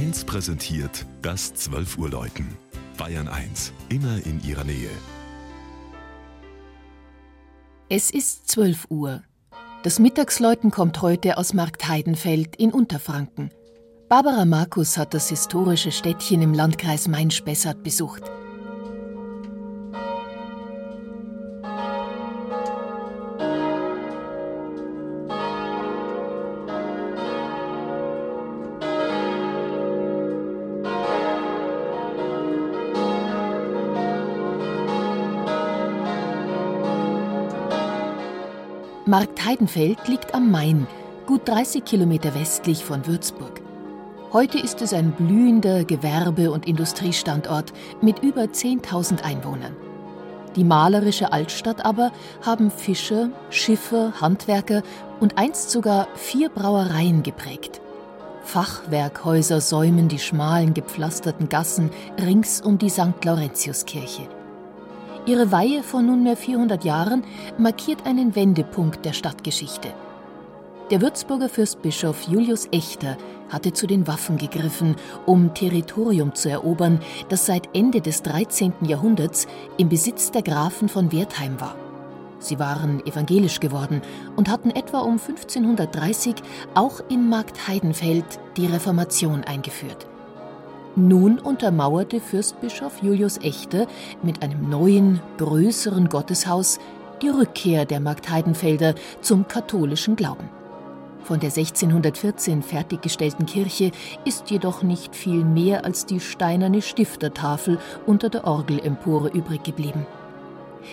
1 präsentiert das 12 Uhr Läuten. Bayern 1, immer in ihrer Nähe. Es ist 12 Uhr. Das Mittagsläuten kommt heute aus Marktheidenfeld in Unterfranken. Barbara Markus hat das historische Städtchen im Landkreis Main-Spessart besucht. Marktheidenfeld liegt am Main, gut 30 Kilometer westlich von Würzburg. Heute ist es ein blühender Gewerbe- und Industriestandort mit über 10.000 Einwohnern. Die malerische Altstadt aber haben Fischer, Schiffer, Handwerker und einst sogar vier Brauereien geprägt. Fachwerkhäuser säumen die schmalen, gepflasterten Gassen rings um die St. Laurentiuskirche. Ihre Weihe vor nunmehr 400 Jahren markiert einen Wendepunkt der Stadtgeschichte. Der Würzburger Fürstbischof Julius Echter hatte zu den Waffen gegriffen, um Territorium zu erobern, das seit Ende des 13. Jahrhunderts im Besitz der Grafen von Wertheim war. Sie waren evangelisch geworden und hatten etwa um 1530 auch in Markt Heidenfeld die Reformation eingeführt. Nun untermauerte Fürstbischof Julius Echte mit einem neuen, größeren Gotteshaus die Rückkehr der Marktheidenfelder zum katholischen Glauben. Von der 1614 fertiggestellten Kirche ist jedoch nicht viel mehr als die steinerne Stiftertafel unter der Orgelempore übrig geblieben.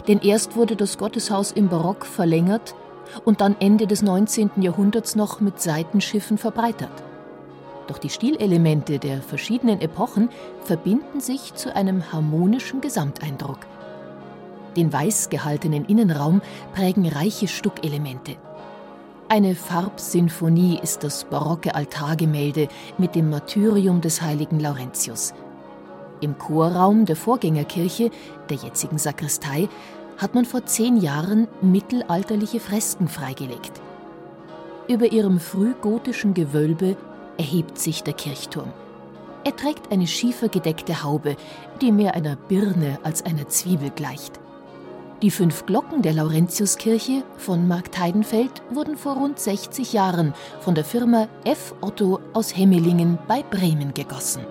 Denn erst wurde das Gotteshaus im Barock verlängert und dann Ende des 19. Jahrhunderts noch mit Seitenschiffen verbreitert. Doch die Stilelemente der verschiedenen Epochen verbinden sich zu einem harmonischen Gesamteindruck. Den weiß gehaltenen Innenraum prägen reiche Stuckelemente. Eine Farbsinfonie ist das barocke Altargemälde mit dem Martyrium des heiligen Laurentius. Im Chorraum der Vorgängerkirche, der jetzigen Sakristei, hat man vor zehn Jahren mittelalterliche Fresken freigelegt. Über ihrem frühgotischen Gewölbe erhebt sich der Kirchturm. Er trägt eine schiefergedeckte Haube, die mehr einer Birne als einer Zwiebel gleicht. Die fünf Glocken der Laurentiuskirche von Marktheidenfeld wurden vor rund 60 Jahren von der Firma F. Otto aus Hemmelingen bei Bremen gegossen.